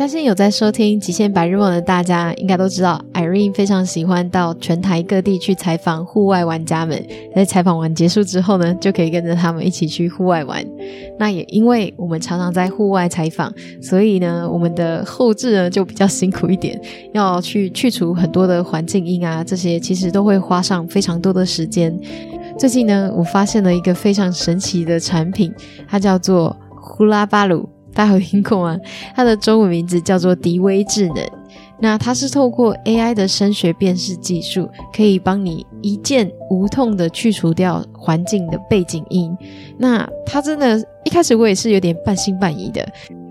相信有在收听《极限白日梦》的大家，应该都知道，Irene 非常喜欢到全台各地去采访户外玩家们。在采访完结束之后呢，就可以跟着他们一起去户外玩。那也因为我们常常在户外采访，所以呢，我们的后置呢就比较辛苦一点，要去去除很多的环境音啊，这些其实都会花上非常多的时间。最近呢，我发现了一个非常神奇的产品，它叫做呼啦巴鲁。大家有听过吗？它的中文名字叫做迪威智能。那它是透过 AI 的声学辨识技术，可以帮你一键无痛的去除掉环境的背景音。那它真的，一开始我也是有点半信半疑的。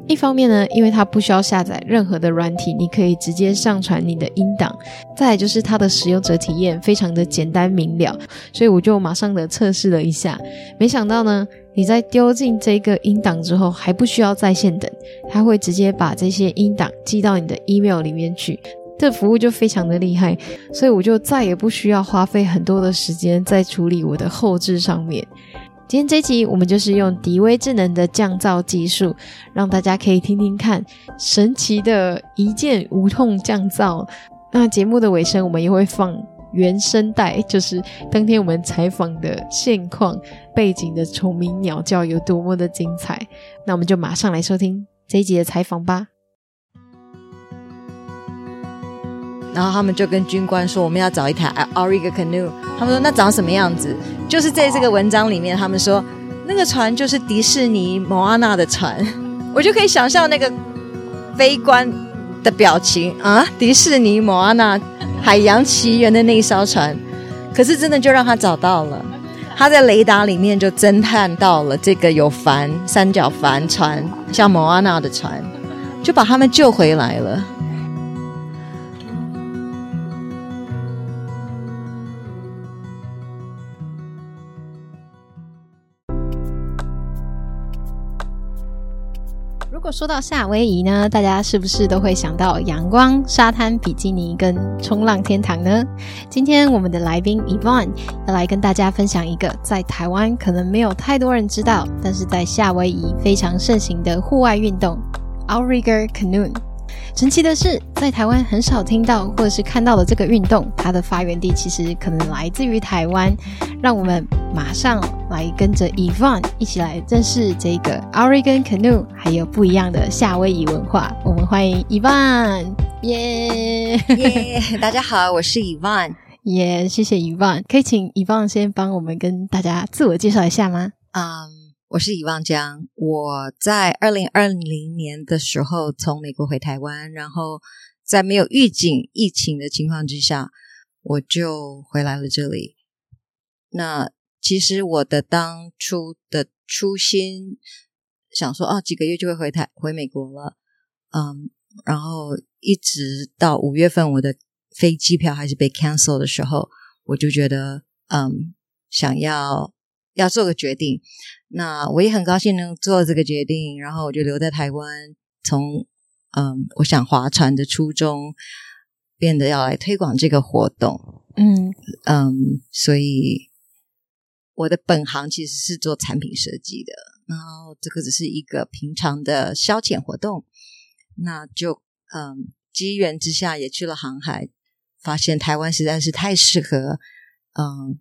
一方面呢，因为它不需要下载任何的软体，你可以直接上传你的音档；再来就是它的使用者体验非常的简单明了，所以我就马上的测试了一下。没想到呢，你在丢进这个音档之后，还不需要在线等，它会直接把这些音档寄到你的 email 里面去。这服务就非常的厉害，所以我就再也不需要花费很多的时间在处理我的后置上面。今天这集，我们就是用迪威智能的降噪技术，让大家可以听听看神奇的一键无痛降噪。那节目的尾声，我们也会放原声带，就是当天我们采访的现况，背景的虫鸣鸟叫有多么的精彩。那我们就马上来收听这一集的采访吧。然后他们就跟军官说：“我们要找一台 Auriga Canoe。”他们说：“那长什么样子？”就是在这个文章里面，他们说那个船就是迪士尼摩阿娜的船。我就可以想象那个飞官的表情啊！迪士尼摩阿娜海洋奇缘的那一艘船，可是真的就让他找到了。他在雷达里面就侦探到了这个有帆、三角帆船，像莫阿娜的船，就把他们救回来了。说到夏威夷呢，大家是不是都会想到阳光、沙滩、比基尼跟冲浪天堂呢？今天我们的来宾 ivon 要来跟大家分享一个在台湾可能没有太多人知道，但是在夏威夷非常盛行的户外运动 Outrigger Canoe。神奇的是，在台湾很少听到或者是看到的这个运动，它的发源地其实可能来自于台湾。让我们马上来跟着 Yvonne 一起来认识这个 Outrigger Canoe，还有不一样的夏威夷文化。我们欢迎 Yvonne，耶耶！大家好，我是 Yvonne，耶！谢谢 Yvonne，可以请 Yvonne 先帮我们跟大家自我介绍一下吗？嗯。Um, 我是 Yvonne 江，我在二零二零年的时候从美国回台湾，然后在没有预警疫情的情况之下，我就回来了这里。那其实我的当初的初心想说，啊，几个月就会回台回美国了，嗯，然后一直到五月份我的飞机票还是被 cancel 的时候，我就觉得，嗯，想要要做个决定。那我也很高兴能做这个决定，然后我就留在台湾，从嗯，我想划船的初衷，变得要来推广这个活动，嗯嗯，所以我的本行其实是做产品设计的，然后这个只是一个平常的消遣活动，那就嗯，机缘之下也去了航海，发现台湾实在是太适合，嗯。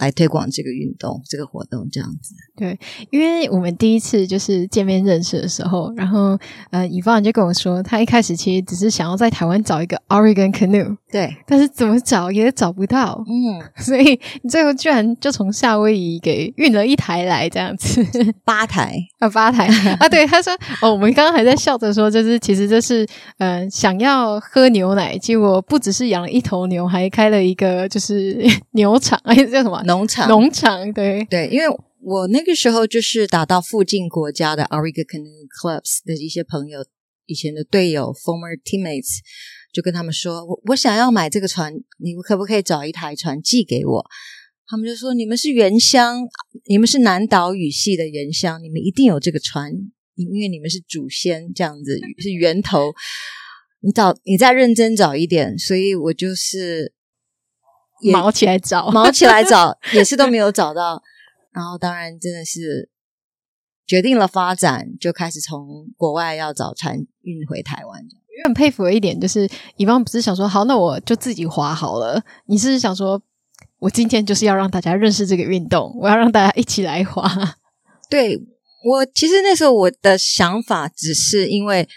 来推广这个运动，这个活动这样子。对，因为我们第一次就是见面认识的时候，然后呃，Yvonne 就跟我说，他一开始其实只是想要在台湾找一个 Outrigger Canoe，对，但是怎么找也找不到，嗯，所以你最后居然就从夏威夷给运了一台来，这样子，八台。啊，八台。啊，对，他说哦，我们刚刚还在笑着说，就是其实这是呃想要喝牛奶，结果不只是养了一头牛，还开了一个就是 牛场，哎，叫什么？农场，农场，对对，因为我那个时候就是打到附近国家的 Outrigger Canoe Clubs 的一些朋友，以前的队友 former teammates，就跟他们说，我我想要买这个船，你们可不可以找一台船寄给我？他们就说，你们是原乡，你们是南岛语系的原乡，你们一定有这个船，因为你们是祖先，这样子是源头。你找，你再认真找一点，所以我就是。毛起来找，毛起来找，也是都没有找到。然后当然真的是决定了发展，就开始从国外要找船运回台湾。我很佩服的一点就是，以方不是想说好，那我就自己划好了。你是想说，我今天就是要让大家认识这个运动，我要让大家一起来划。对，我其实那时候我的想法只是因为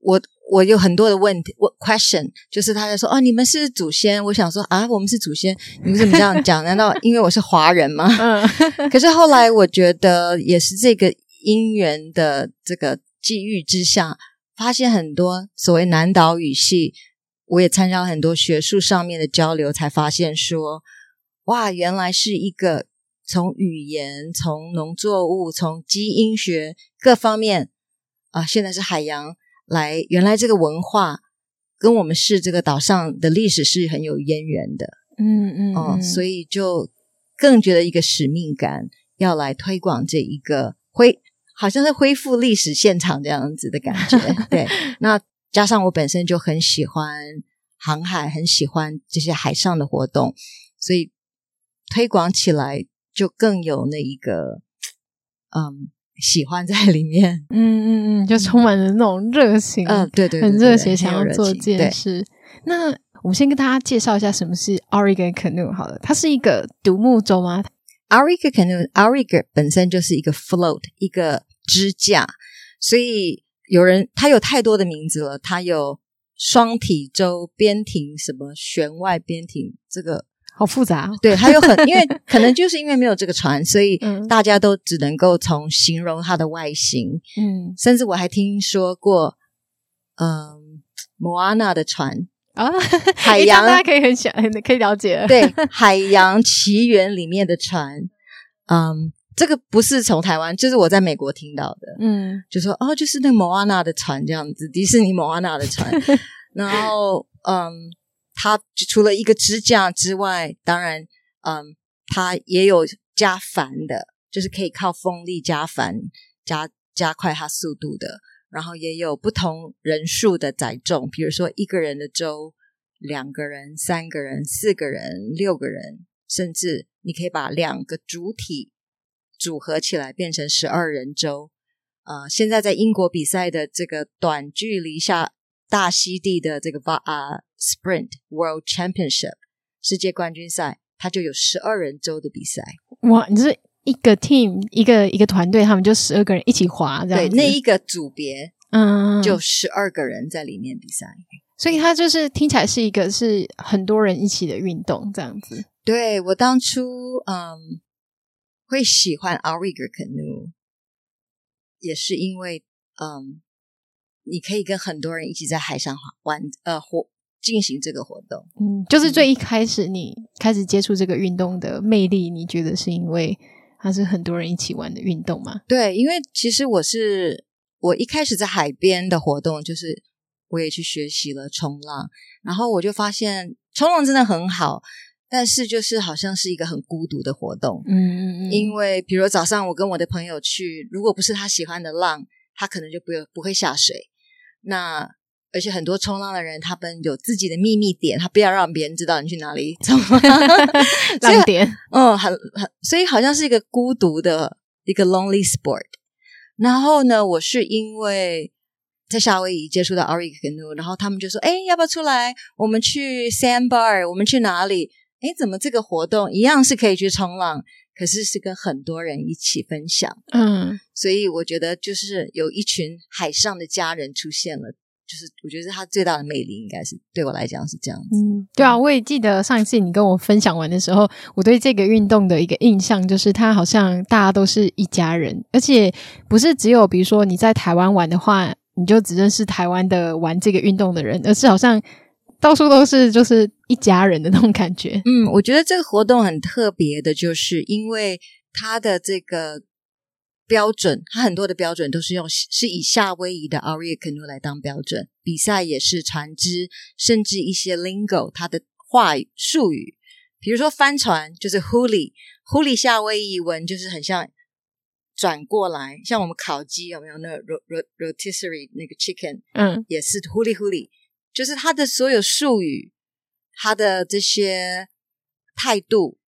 我。我有很多的问题，我 question 就是他在说哦，你们是祖先。我想说啊，我们是祖先，你们怎么这样讲？难道因为我是华人吗？嗯。可是后来我觉得也是这个因缘的这个际遇之下，发现很多所谓南岛语系，我也参加了很多学术上面的交流，才发现说哇，原来是一个从语言、从农作物、从基因学各方面啊，现在是海洋。来，原来这个文化跟我们是这个岛上的历史是很有渊源的，嗯嗯，嗯，哦，所以就更觉得一个使命感，要来推广这一个恢，好像是恢复历史现场这样子的感觉。对，那加上我本身就很喜欢航海，很喜欢这些海上的活动，所以推广起来就更有那一个，嗯。喜欢在里面，嗯嗯嗯，就充满了那种热情，嗯，对对，很热血，想要做这件事。那我们先跟大家介绍一下什么是 Auriga Canoe 好了，它是一个独木舟吗？Auriga Canoe，Auriga 本身就是一个 float，一个支架，所以有人它有太多的名字了，它有双体舟、边艇、什么舷外边艇，这个。好复杂，对，还有很，因为可能就是因为没有这个船，所以大家都只能够从形容它的外形，嗯，甚至我还听说过，嗯，摩阿娜的船啊，海洋大家可以很想可以了解，对，海洋奇缘里面的船，嗯，这个不是从台湾，就是我在美国听到的，嗯，就说哦，就是那个莫阿娜的船这样子，迪士尼摩阿娜的船，然后嗯。它除了一个支架之外，当然，嗯，它也有加帆的，就是可以靠风力加帆，加加快它速度的。然后也有不同人数的载重，比如说一个人的舟，两个人、三个人、四个人、六个人，甚至你可以把两个主体组合起来变成十二人舟。呃，现在在英国比赛的这个短距离下。大溪地的这个巴啊、Sprint World Championship 世界冠军赛，它就有十二人周的比赛。哇！你是一个 team，一个一个团队，他们就十二个人一起滑，这样。对，那一个组别，嗯，就十二个人在里面比赛。所以它就是听起来是一个是很多人一起的运动，这样子。对，我当初嗯会喜欢 Auriga Canoe，也是因为嗯。你可以跟很多人一起在海上玩，呃，活进行这个活动。嗯，就是最一开始你开始接触这个运动的魅力，你觉得是因为它是很多人一起玩的运动吗？对，因为其实我是我一开始在海边的活动，就是我也去学习了冲浪，然后我就发现冲浪真的很好，但是就是好像是一个很孤独的活动。嗯嗯嗯，因为比如早上我跟我的朋友去，如果不是他喜欢的浪，他可能就不不会下水。那而且很多冲浪的人，他们有自己的秘密点，他不要让别人知道你去哪里冲 浪点。嗯，很很，所以好像是一个孤独的一个 lonely sport。然后呢，我是因为在夏威夷接触到 Auriga Canoe，然后他们就说：“哎，要不要出来？我们去 Sandbar，我们去哪里？哎，怎么这个活动一样是可以去冲浪？”可是是跟很多人一起分享，嗯，所以我觉得就是有一群海上的家人出现了，就是我觉得它最大的魅力应该是对我来讲是这样子。嗯，对啊，我也记得上一次你跟我分享完的时候，我对这个运动的一个印象就是它好像大家都是一家人，而且不是只有比如说你在台湾玩的话，你就只认识台湾的玩这个运动的人，而是好像。到处都是，就是一家人的那种感觉。嗯，我觉得这个活动很特别的，就是因为它的这个标准，它很多的标准都是用是以夏威夷的 Canoe 来当标准，比赛也是船只，甚至一些 lingo 它的话语术语，比如说帆船就是 huli，huli 夏威夷文就是很像转过来，像我们烤鸡有没有？那个 rotisserie 那个 chicken，嗯，也是 huli huli。就是它的所有术语，它的这些态度，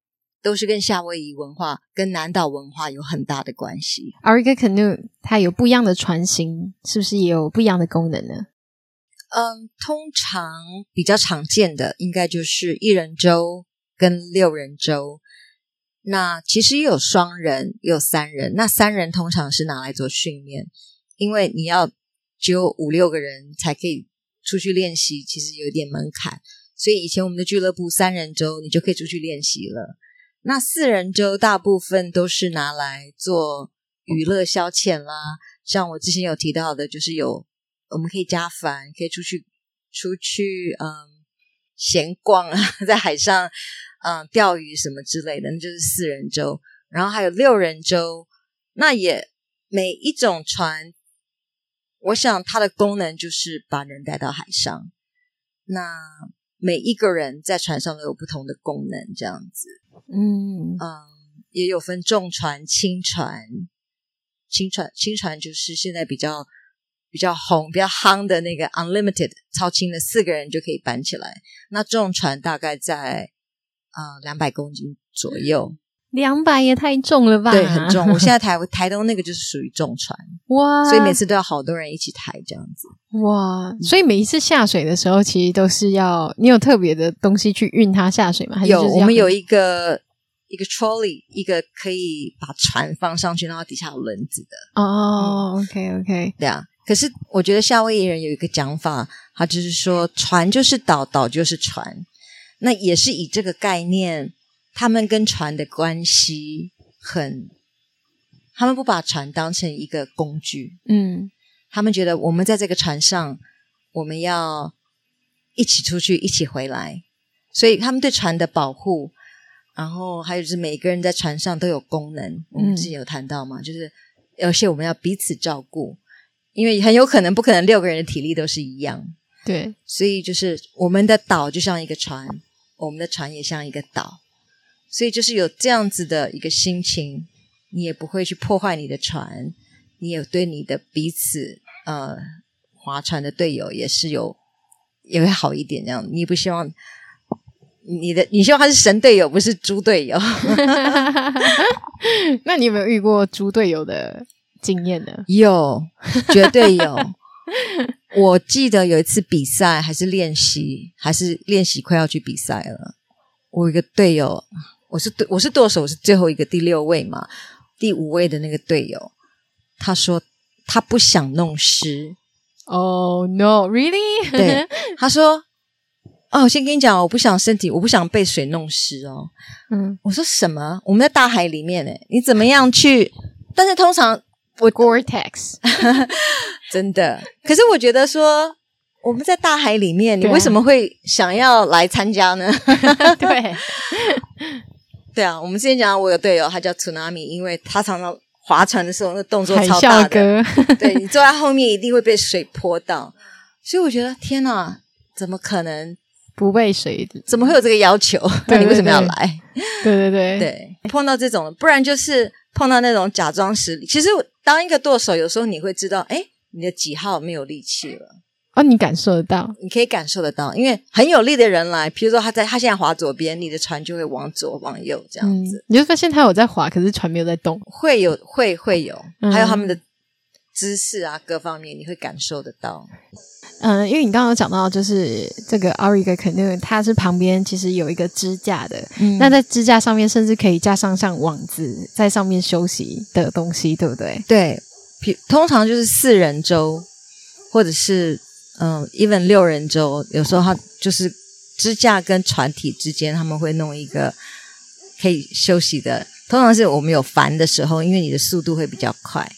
都是跟夏威夷文化、跟南岛文化有很大的关系。Auriga Canoe 它有不一样的船型，是不是也有不一样的功能呢？嗯，通常比较常见的应该就是一人舟跟六人舟。那其实也有双人，也有三人。那三人通常是拿来做训练，因为你要只有五六个人才可以出去练习，其实有点门槛。所以以前我们的俱乐部三人舟，你就可以出去练习了。那四人舟大部分都是拿来做娱乐消遣啦，像我之前有提到的，就是有我们可以加帆，可以出去出去嗯闲逛啊，在海上嗯钓鱼什么之类的，那就是四人舟。然后还有六人舟，那也每一种船，我想它的功能就是把人带到海上。那每一个人在船上都有不同的功能，这样子。嗯嗯，也有分重船、轻船。轻船轻船就是现在比较比较红、比较夯的那个 Unlimited 超轻的，四个人就可以搬起来。那重船大概在啊两百公斤左右。两百也太重了吧？对，很重。我现在台 台东那个就是属于重船哇，所以每次都要好多人一起抬这样子哇。所以每一次下水的时候，其实都是要你有特别的东西去运它下水吗？还是有，我们有一个一个 trolley，一个可以把船放上去，然后底下有轮子的。哦、oh，OK OK，对啊。可是我觉得夏威夷人有一个讲法，他就是说船就是岛，岛就是船，那也是以这个概念。他们跟船的关系很，他们不把船当成一个工具，嗯，他们觉得我们在这个船上，我们要一起出去，一起回来，所以他们对船的保护，然后还有就是每个人在船上都有功能，我们之前有谈到嘛，嗯、就是而且我们要彼此照顾，因为很有可能不可能六个人的体力都是一样，对，所以就是我们的岛就像一个船，我们的船也像一个岛。所以就是有这样子的一个心情，你也不会去破坏你的船，你也对你的彼此呃划船的队友也是有也会好一点这样。你也不希望你的你希望他是神队友，不是猪队友。那你有没有遇过猪队友的经验呢？有，绝对有。我记得有一次比赛还是练习，还是练习快要去比赛了，我一个队友。我是对，我是舵手，我是最后一个第六位嘛，第五位的那个队友，他说他不想弄湿。Oh no, really？对，他说，哦，我先跟你讲，我不想身体，我不想被水弄湿哦。嗯，我说什么？我们在大海里面诶，你怎么样去？但是通常我 Gore-Tex，真的。可是我觉得说我们在大海里面，你为什么会想要来参加呢？对。对啊，我们之前讲我有队友，他叫 Tsunami，因为他常常划船的时候那动作超大的，对，你坐在后面一定会被水泼到，所以我觉得天哪，怎么可能不被水？怎么会有这个要求？那你为什么要来？对对对对，碰到这种，不然就是碰到那种假装实力。其实当一个舵手，有时候你会知道，哎，你的几号没有力气了。哦，你感受得到？你可以感受得到，因为很有力的人来，比如说他在他现在划左边，你的船就会往左往右这样子。嗯、你就发现他有在划，可是船没有在动。会有会会有，还有他们的姿势啊，各方面你会感受得到。嗯，因为你刚刚有讲到，就是这个 Auriga Canoe，它是旁边其实有一个支架的。嗯，那在支架上面甚至可以架上像网子，在上面休息的东西，对不对？对，通常就是四人舟，或者是。嗯，even 六人舟，有时候它就是支架跟船体之间，他们会弄一个可以休息的。通常是我们有烦的时候，因为你的速度会比较快，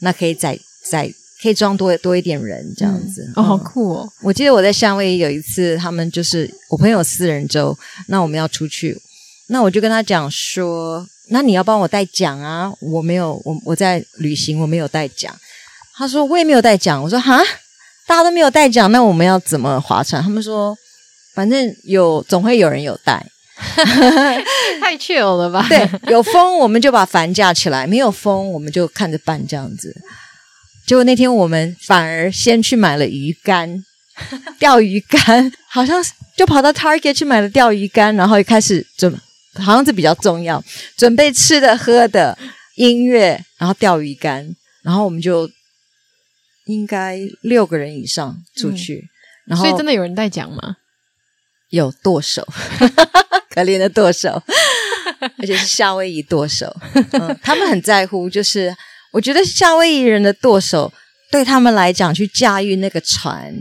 那可以载载可以装多多一点人这样子。嗯、哦，好酷哦！我记得我在夏威夷有一次，他们就是我朋友四人舟，那我们要出去，那我就跟他讲说，那你要帮我带桨啊，我没有，我我在旅行，我没有带桨。他说我也没有带桨，我说哈。大家都没有带桨，那我们要怎么划船？他们说，反正有，总会有人有带。太 chill 了吧？对，有风我们就把帆架起来，没有风我们就看着办这样子。结果那天我们反而先去买了鱼竿，钓鱼竿，好像就跑到 Target 去买了钓鱼竿，然后一开始准好像这比较重要。准备吃的、喝的、音乐，然后钓鱼竿，然后我们就应该六个人以上出去。嗯、然后，所以真的有人带奖吗？有剁手，可怜的剁手，而且是夏威夷剁手。嗯，他们很在乎，就是我觉得夏威夷人的剁手对他们来讲，去驾驭那个船，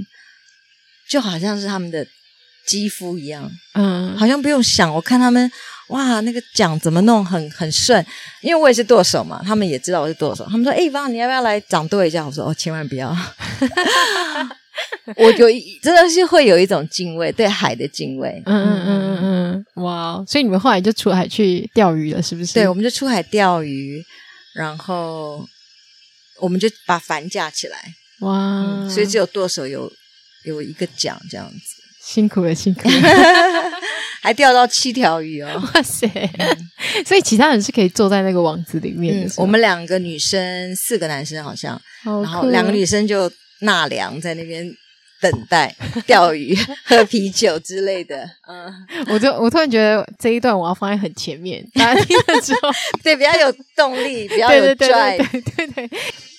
就好像是他们的肌肤一样。嗯，好像不用想，我看他们哇，那个桨怎么弄很很顺，因为我也是剁手嘛，他们也知道我是剁手。他们说：“哎，芳，你要不要来掌舵一下？”我说：“哦，千万不要。”我有真的是会有一种敬畏，对海的敬畏。嗯嗯嗯嗯嗯，哇！所以你们后来就出海去钓鱼了，是不是？对，我们就出海钓鱼，然后我们就把帆架起来。哇！嗯、所以只有舵手有有一个桨这样子，辛苦了，辛苦了，还钓到七条鱼哦！哇塞！嗯、所以其他人是可以坐在那个网子里面的、嗯。我们两个女生，四个男生好像，然后两个女生就。纳凉在那边等待钓鱼、喝啤酒之类的。嗯，我就我突然觉得这一段我要放在很前面，大家 听了之后，对，比较有动力，比较有 drive。对对对，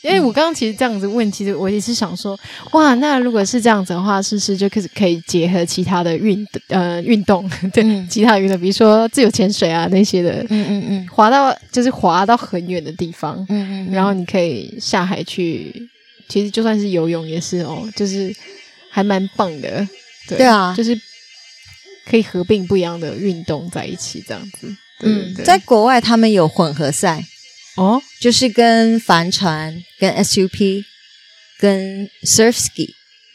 因为我刚刚其实这样子问，其实我也是想说，哇，那如果是这样子的话，是不是就可以可以结合其他的运呃运动，对，嗯、其他的运动，比如说自由潜水啊那些的，嗯嗯嗯，滑到就是滑到很远的地方，嗯，嗯嗯，然后你可以下海去。其实就算是游泳也是哦，就是还蛮棒的，对，对啊，就是可以合并不一样的运动在一起这样子。嗯，在国外他们有混合赛哦，就是跟帆船、跟 SUP、跟 surf ski、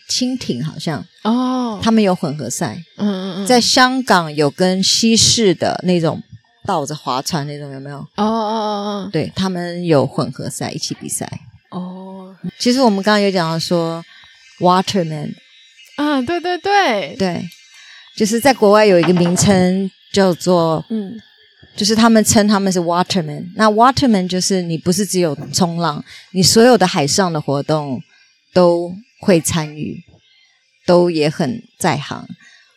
蜻蜓好像哦，他们有混合赛。嗯嗯嗯，在香港有跟西式的那种倒着划船那种有没有？哦哦哦哦，对，他们有混合赛一起比赛。哦，其实我们刚刚有讲到说，Waterman，啊，对对对对，就是在国外有一个名称叫做，嗯，就是他们称他们是 Waterman。那 Waterman 就是你不是只有冲浪，你所有的海上的活动都会参与，都也很在行。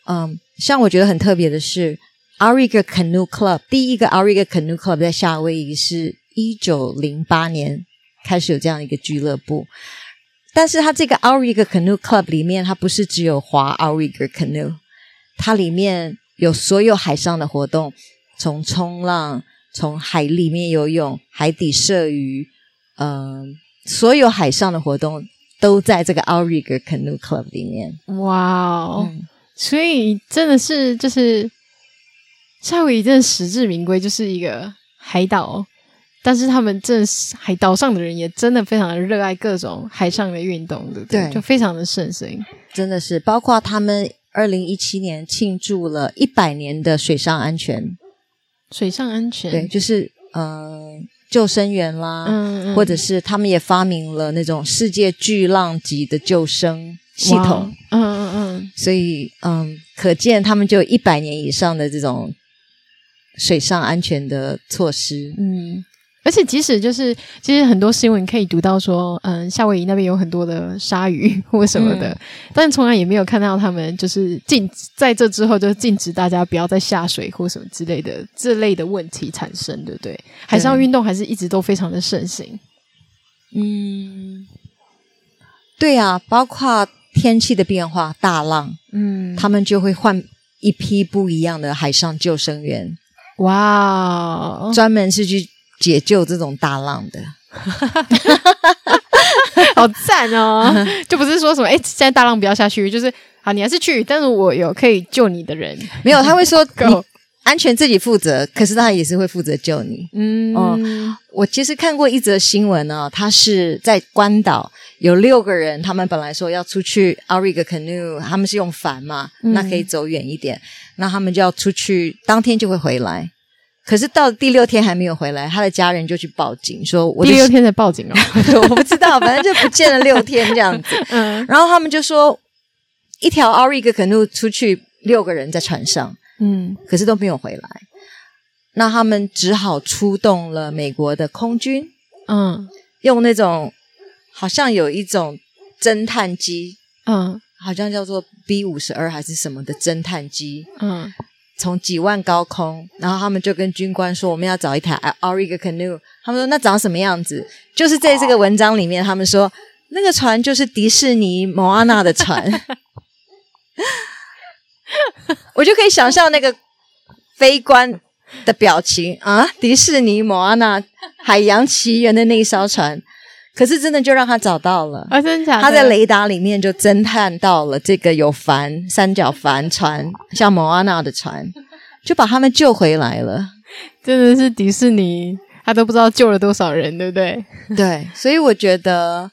嗯，像我觉得很特别的是，Outrigger Canoe Club，第一个 Outrigger Canoe Club 在夏威夷是一九零八年。开始有这样一个俱乐部，但是它这个 Outrigger Canoe Club 里面，它不是只有划 Outrigger Canoe，它里面有所有海上的活动，从冲浪，从海里面游泳，海底射鱼，嗯、呃，所有海上的活动都在这个 Outrigger Canoe Club 里面。哇哦、嗯！所以真的是就是夏威夷真的实至名归，就是一个海岛。但是他们这海岛上的人也真的非常的热爱各种海上的运动，对不对？对，就非常的盛行，真的是。包括他们二零一七年庆祝了一百年的水上安全，水上安全，对，就是呃救生员啦，嗯，嗯，或者是他们也发明了那种世界巨浪级的救生系统，嗯嗯嗯，所以嗯，可见他们就一百年以上的这种水上安全的措施，嗯。而且，即使就是，其实很多新闻可以读到说，嗯，夏威夷那边有很多的鲨鱼 或什么的，嗯、但从来也没有看到他们就是禁在这之后就禁止大家不要再下水或什么之类的这类的问题产生，对不对？海上运动还是一直都非常的盛行。嗯，对啊，包括天气的变化，大浪，嗯，他们就会换一批不一样的海上救生员。哇，专门是去。解救这种大浪的，好赞哦！就不是说什么哎，现在大浪不要下去，就是好，你还是去，但是我有可以救你的人。没有，他会说 你安全自己负责，可是他也是会负责救你。嗯，哦，我其实看过一则新闻呢，他是在关岛有六个人，他们本来说要出去 Outrigger Canoe，他们是用帆嘛，那可以走远一点，那他们就要出去，当天就会回来。可是到第六天还没有回来，他的家人就去报警说：“我第六天才报警哦，我不知道，反正就不见了六天这样子。”嗯，然后他们就说，一条 Outrigger Canoe 出去六个人在船上，嗯，可是都没有回来，那他们只好出动了美国的空军，嗯，用那种好像有一种侦探机，嗯，好像叫做 B 五十二还是什么的侦探机，嗯。从几万高空，然后他们就跟军官说，我们要找一台 Auriga canoe。他们说那长什么样子？就是在这个文章里面，他们说那个船就是迪士尼摩阿娜的船。我就可以想象那个飞官的表情啊，迪士尼摩阿娜海洋奇缘的那一艘船。可是真的就让他找到了，啊，真的假的？他在雷达里面就侦探到了这个有帆、三角帆船，像莫阿娜的船，就把他们救回来了。真的是迪士尼，他都不知道救了多少人，对不对？对，所以我觉得，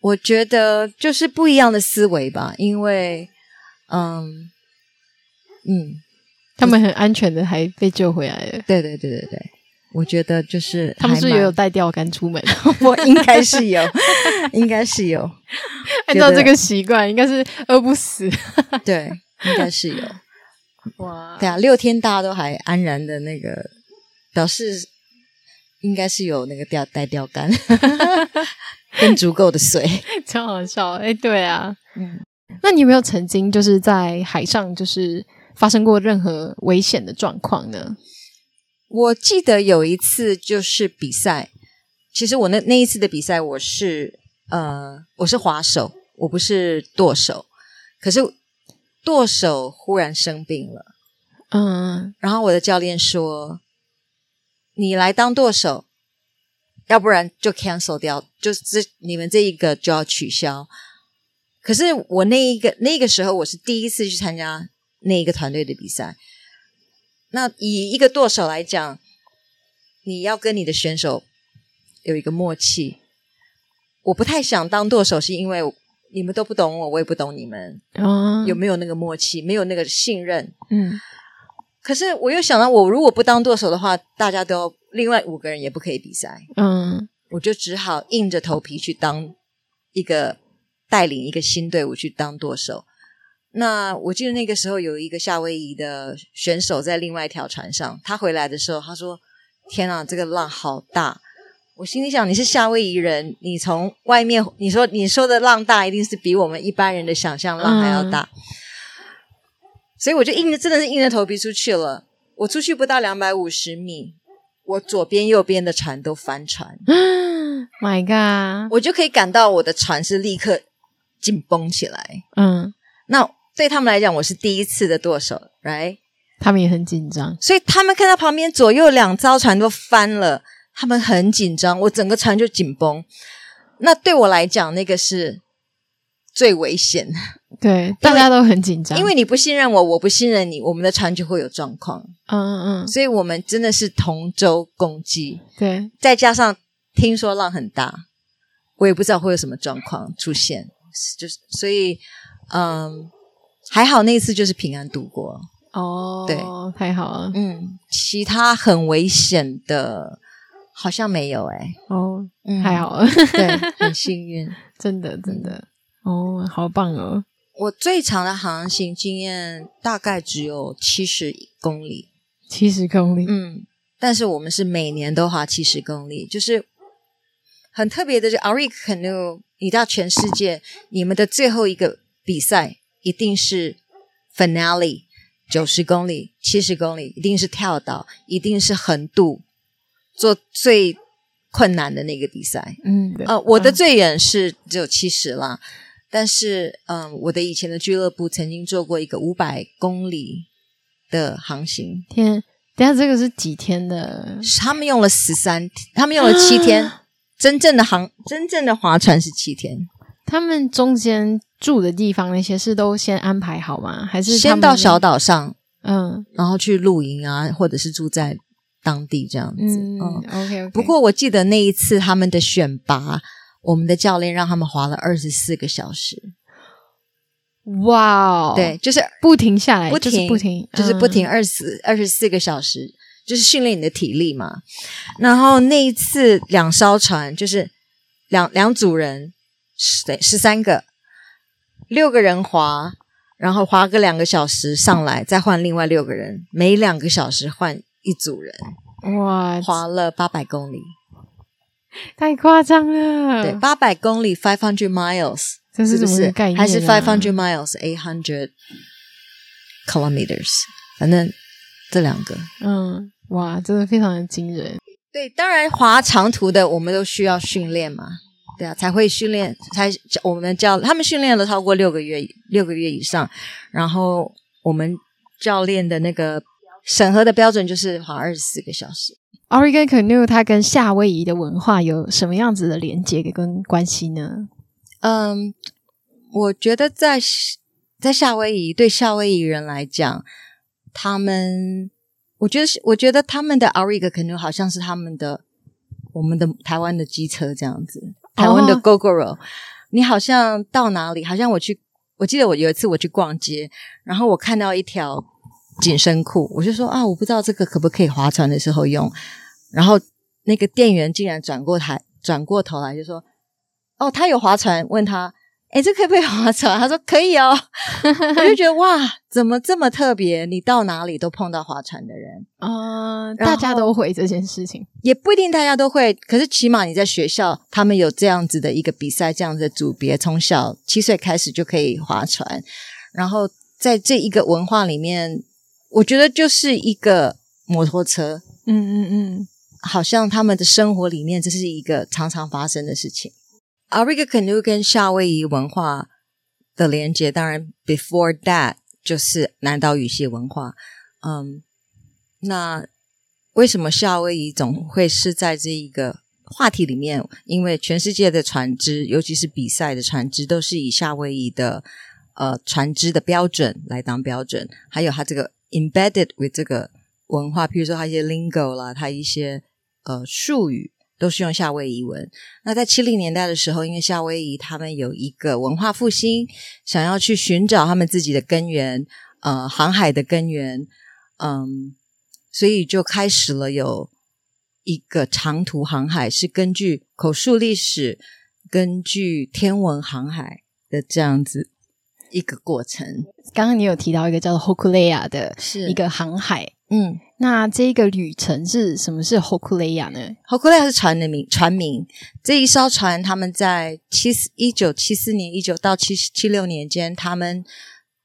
我觉得就是不一样的思维吧，因为，嗯嗯，他们很安全的还被救回来了。对对对对对。我觉得就是他们是不是也有带钓竿出门，我应该是有，应该是有。按照这个习惯，应该是饿不死。对，应该是有。哇，对啊，六天大家都还安然的那个，表示应该是有那个钓带钓竿，跟足够的水，超好笑。哎，对啊，嗯，那你有没有曾经就是在海上就是发生过任何危险的状况呢？我记得有一次就是比赛，其实我那那一次的比赛，我是呃我是滑手，我不是舵手，可是舵手忽然生病了，嗯，然后我的教练说：“你来当舵手，要不然就 cancel 掉，就是这你们这一个就要取消。”可是我那一个那个时候，我是第一次去参加那一个团队的比赛。那以一个舵手来讲，你要跟你的选手有一个默契。我不太想当舵手，是因为你们都不懂我，我也不懂你们。嗯，有没有那个默契？没有那个信任。嗯。可是我又想到，我如果不当舵手的话，大家都另外五个人也不可以比赛。嗯。我就只好硬着头皮去当一个带领一个新队伍去当舵手。那我记得那个时候有一个夏威夷的选手在另外一条船上，他回来的时候他说：“天啊，这个浪好大！”我心里想：“你是夏威夷人，你从外面你说你说的浪大，一定是比我们一般人的想象浪还要大。嗯”所以我就硬着，真的是硬着头皮出去了。我出去不到两百五十米，我左边右边的船都翻船。My God！我就可以感到我的船是立刻紧绷起来。嗯，那。对他们来讲，我是第一次的剁手，right？他们也很紧张，所以他们看到旁边左右两艘船都翻了，他们很紧张，我整个船就紧绷。那对我来讲，那个是最危险。对，大家都很紧张，因为你不信任我，我不信任你，我们的船就会有状况。嗯嗯嗯，所以我们真的是同舟共济。对，再加上听说浪很大，我也不知道会有什么状况出现，就是所以，嗯。还好那一次就是平安度过哦，对，太好了。嗯，其他很危险的，好像没有哎。哦，嗯，太好了，对，很幸运，真的真的。哦，好棒哦！我最长的航行经验大概只有七十公里，七十公里。嗯，但是我们是每年都滑七十公里，就是很特别的。就 Auriga Canoe，你到全世界，你们的最后一个比赛。一定是 finale 九十公里、七十公里，一定是跳岛，一定是横渡，做最困难的那个比赛。嗯，呃，我的最远是只有七十啦，但是，嗯、呃，我的以前的俱乐部曾经做过一个五百公里的航行。天，等下这个是几天的？他们用了十三，他们用了七天，啊、真正的航，真正的划船是七天。他们中间住的地方那些是都先安排好吗？还是先到小岛上，嗯，然后去露营啊，或者是住在当地这样子。嗯，嗯，OK。不过我记得那一次他们的选拔，我们的教练让他们划了二十四个小时。哇哦，对，就是不停下来，不停不停，就是不停二十二十四个小时，就是训练你的体力嘛。然后那一次两艘船，就是两两组人。对，十三个，六个人滑，然后滑个两个小时上来，再换另外六个人，每两个小时换一组人。哇，滑了八百公里，太夸张了。对，八百公里，five hundred miles，这是什么概念啊？还是 five hundred miles，eight hundred kilometers。反正这两个，嗯，哇，真的非常的惊人。对，当然滑长途的我们都需要训练嘛，对啊，才会训练，才我们教他们训练了超过六个月，六个月以上，然后我们教练的那个审核的标准就是滑二十四个小时。Oregon Canoe 它跟夏威夷的文化有什么样子的连接跟关系呢？嗯，我觉得在在夏威夷，对夏威夷人来讲，他们，我觉得是，我觉得他们的 Oregon Canoe 好像是他们的我们的台湾的机车这样子，台湾的 Gogoro，、哦、你好像到哪里，好像我去，我记得我有一次我去逛街，然后我看到一条。紧身裤，我就说啊，我不知道这个可不可以划船的时候用。然后那个店员竟然转过台，转过头来就说：“哦，他有划船。”问他：“诶，这可不可以划船？”他说：“可以哦。”我就觉得哇，怎么这么特别？你到哪里都碰到划船的人啊，呃，大家都会这件事情，也不一定大家都会。可是起码你在学校，他们有这样子的一个比赛，这样子的组别，从小七岁开始就可以划船。然后在这一个文化里面。我觉得就是一个摩托车，嗯嗯嗯，好像他们的生活里面这是一个常常发生的事情。Oregon Canoe 跟夏威夷文化的连接，当然 before that 就是南岛语系文化。嗯，那为什么夏威夷总会是在这一个话题里面？因为全世界的船只，尤其是比赛的船只，都是以夏威夷的呃船只的标准来当标准，还有它这个。Embedded with 这个文化，譬如说它一些 lingo 啦，它一些呃术语都是用夏威夷文。那在七零年代的时候，因为夏威夷他们有一个文化复兴，想要去寻找他们自己的根源，呃，航海的根源，嗯，所以就开始了有一个长途航海，是根据口述历史、根据天文航海的这样子。一个过程。刚刚你有提到一个叫做 Hokulea 的，是一个航海。嗯，那这个旅程是什么？是 Hokulea 呢？Hokulea 是船的名，船名。这一艘船，他们在七四一九七四年一九到七七六年间，他们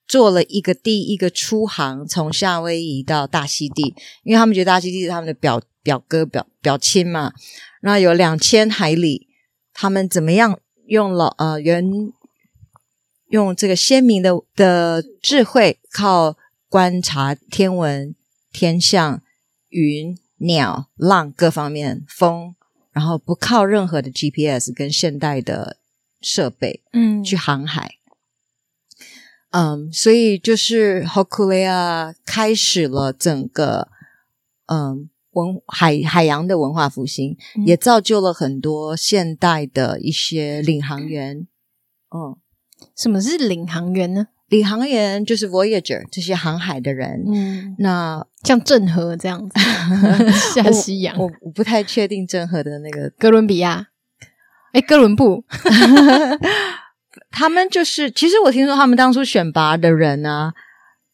做了一个第一个出航，从夏威夷到大溪地，因为他们觉得大溪地是他们的表表哥表表亲嘛。那有两千海里，他们怎么样用了呃原。用这个鲜明的的智慧，靠观察天文、天象、云、鸟、浪各方面风，然后不靠任何的 GPS 跟现代的设备，嗯，去航海。嗯，所以就是 Hokulea 开始了整个嗯文海海洋的文化复兴，嗯，也造就了很多现代的一些领航员。嗯。什么是领航员呢？领航员就是 Voyager 这些航海的人。嗯，那像郑和这样子 下西洋，我我不太确定郑和的那个哥伦比亚，哎，哥伦布，他们就是。其实我听说他们当初选拔的人呢、啊，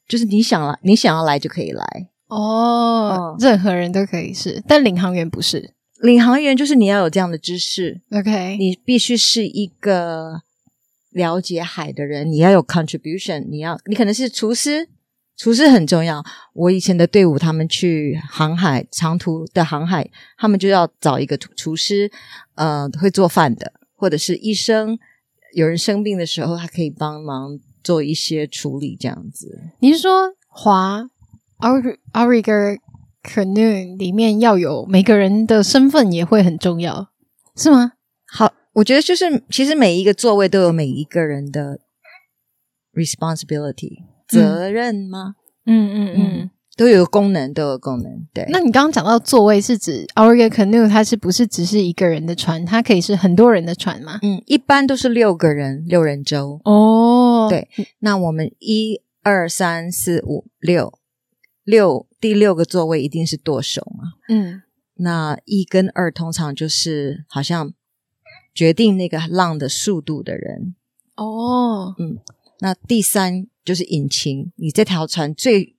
就是你想来，你想要来就可以来哦，任何人都可以是，但领航员不是。领航员就是你要有这样的知识，OK，你必须是一个。了解海的人，你要有 contribution，你要，你可能是厨师，厨师很重要。我以前的队伍，他们去航海，长途的航海，他们就要找一个厨师，呃，会做饭的，或者是医生。有人生病的时候，他可以帮忙做一些处理，这样子。你是说华 Oregon Canoe 里面要有每个人的身份也会很重要，是吗？好。我觉得就是，其实每一个座位都有每一个人的 responsibility 责任吗？嗯嗯嗯，嗯，都有功能，都有功能。对，那你刚刚讲到座位是指 Oregon Canoe，它是不是只是一个人的船？它可以是很多人的船吗？嗯，一般都是六个人，六人舟。哦，对，那我们一二三四五六六，第六个座位一定是舵手嘛？嗯，那一跟二通常就是好像。决定那个浪的速度的人哦，嗯，那第三就是引擎，你这条船最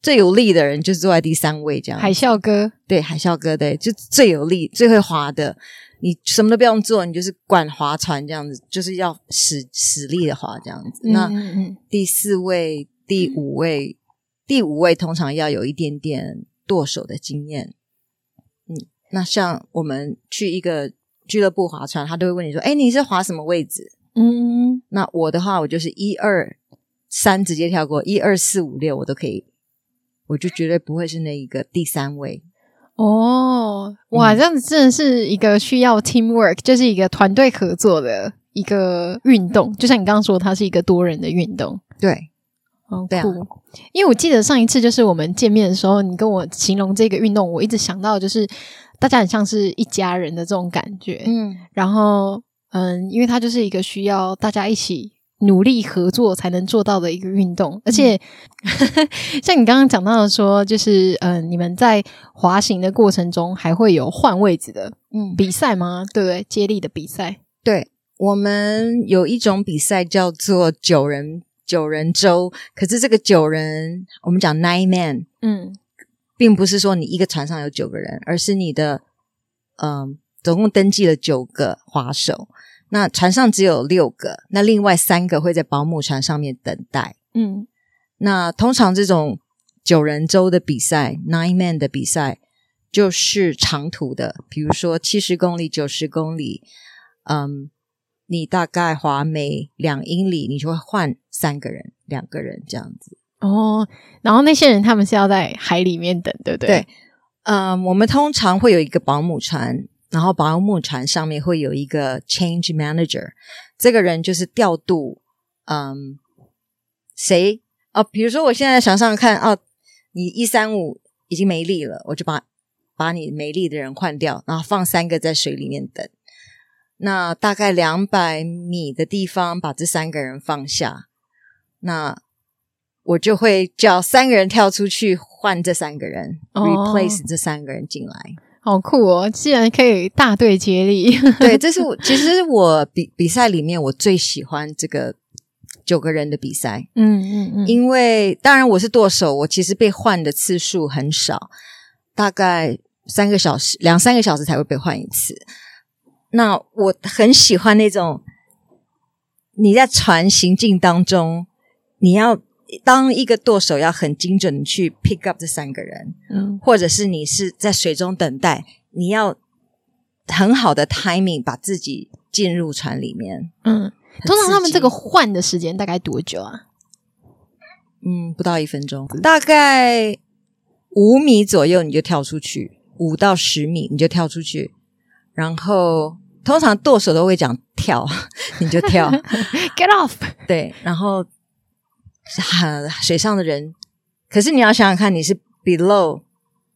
最有力的人就是坐在第三位，这样。海啸哥，对，海啸哥，对，就最有力、最会划的，你什么都不用做，你就是管划船这样子，就是要使使力的划这样子。嗯、那第四位、第五位、第五位通常要有一点点剁手的经验。嗯，那像我们去一个俱乐部划船，他都会问你说：“哎，你是划什么位置？”嗯，那我的话，我就是一二三直接跳过，一二四五六我都可以，我就绝对不会是那一个第三位。哦，哇，这样子真的是一个需要 teamwork，就是一个团队合作的一个运动。就像你刚刚说，它是一个多人的运动。对，好酷。因为我记得上一次就是我们见面的时候，你跟我形容这个运动，我一直想到就是大家很像是一家人的这种感觉。嗯，然后嗯，因为它就是一个需要大家一起。努力合作才能做到的一个运动，而且、嗯、像你刚刚讲到的说，就是嗯、呃，你们在滑行的过程中还会有换位置的嗯比赛吗？对不对？接力的比赛。对，我们有一种比赛叫做九人九人舟，可是这个九人我们讲 nine man，嗯，并不是说你一个船上有九个人，而是你的嗯、呃，总共登记了九个划手。那船上只有六个，那另外三个会在保姆船上面等待。嗯，那通常这种九人舟的比赛，nine man 的比赛，就是长途的，比如说七十公里、九十公里。嗯，你大概划每两英里，你就会换三个人、两个人这样子。哦，然后那些人他们是要在海里面等，对不对？对。嗯，我们通常会有一个保姆船。然后保姆船上面会有一个 change manager，这个人就是调度，嗯，谁哦？比如说我现在想想看哦，你一三五已经没力了，我就把把你没力的人换掉，然后放三个在水里面等。那大概两百米的地方把这三个人放下，那我就会叫三个人跳出去换这三个人，哦，replace 这三个人进来。好酷哦！既然可以大队接力，对，这是我其实是我比比赛里面我最喜欢这个九个人的比赛。嗯嗯嗯，因为当然我是舵手，我其实被换的次数很少，大概三个小时、两三个小时才会被换一次。那我很喜欢那种你在船行进当中，你要。当一个舵手要很精准去 pick up 这三个人，嗯，或者是你是在水中等待，你要很好的 timing 把自己进入船里面，嗯，通常他们这个换的时间大概多久啊？嗯，不到一分钟，大概五米左右你就跳出去，五到十米你就跳出去，然后通常舵手都会讲跳，你就跳，get off，对，然后。很水上的人，可是你要想想看，你是 below，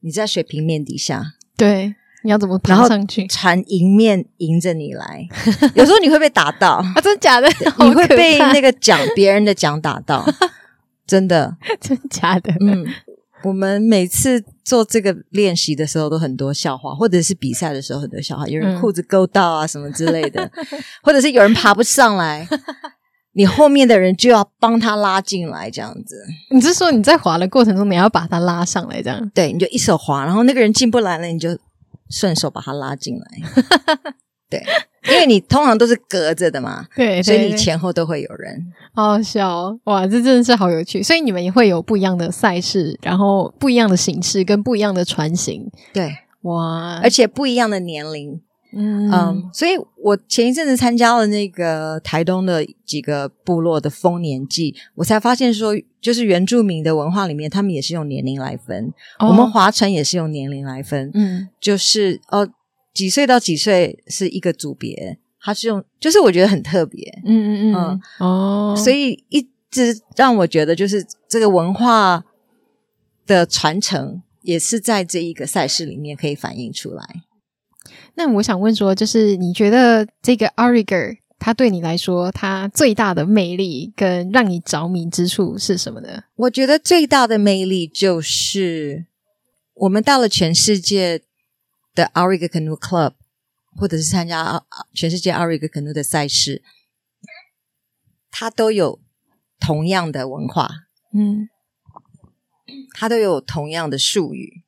你在水平面底下，对，你要怎么爬上去？船迎面迎着你来，有时候你会被打到 啊，真的假的？你会被那个桨别人的桨打到，真的，真假的？嗯，我们每次做这个练习的时候都很多笑话，或者是比赛的时候很多笑话，有人裤子勾到啊什么之类的，或者是有人爬不上来。你后面的人就要帮他拉进来，这样子。你是说你在滑的过程中，你要把他拉上来，这样？对，你就一手滑，然后那个人进不来了，你就顺手把他拉进来。对，因为你通常都是隔着的嘛，对，所以你前后都会有人。好好笑哦，哇，这真的是好有趣。所以你们也会有不一样的赛事，然后不一样的形式跟不一样的船型。对，哇，而且不一样的年龄。嗯，um, 所以我前一阵子参加了那个台东的几个部落的丰年祭，我才发现说，就是原住民的文化里面，他们也是用年龄来分。哦、我们划船也是用年龄来分，嗯，就是哦，几岁到几岁是一个组别，他是用，就是我觉得很特别，嗯嗯嗯，嗯。哦，所以一直让我觉得，就是这个文化的传承也是在这一个赛事里面可以反映出来。那我想问说，就是你觉得这个 Outrigger 它对你来说，它最大的魅力跟让你着迷之处是什么呢？我觉得最大的魅力就是，我们到了全世界的 Outrigger Canoe Club，或者是参加全世界 Outrigger Canoe 的赛事，它都有同样的文化，嗯，它都有同样的术语。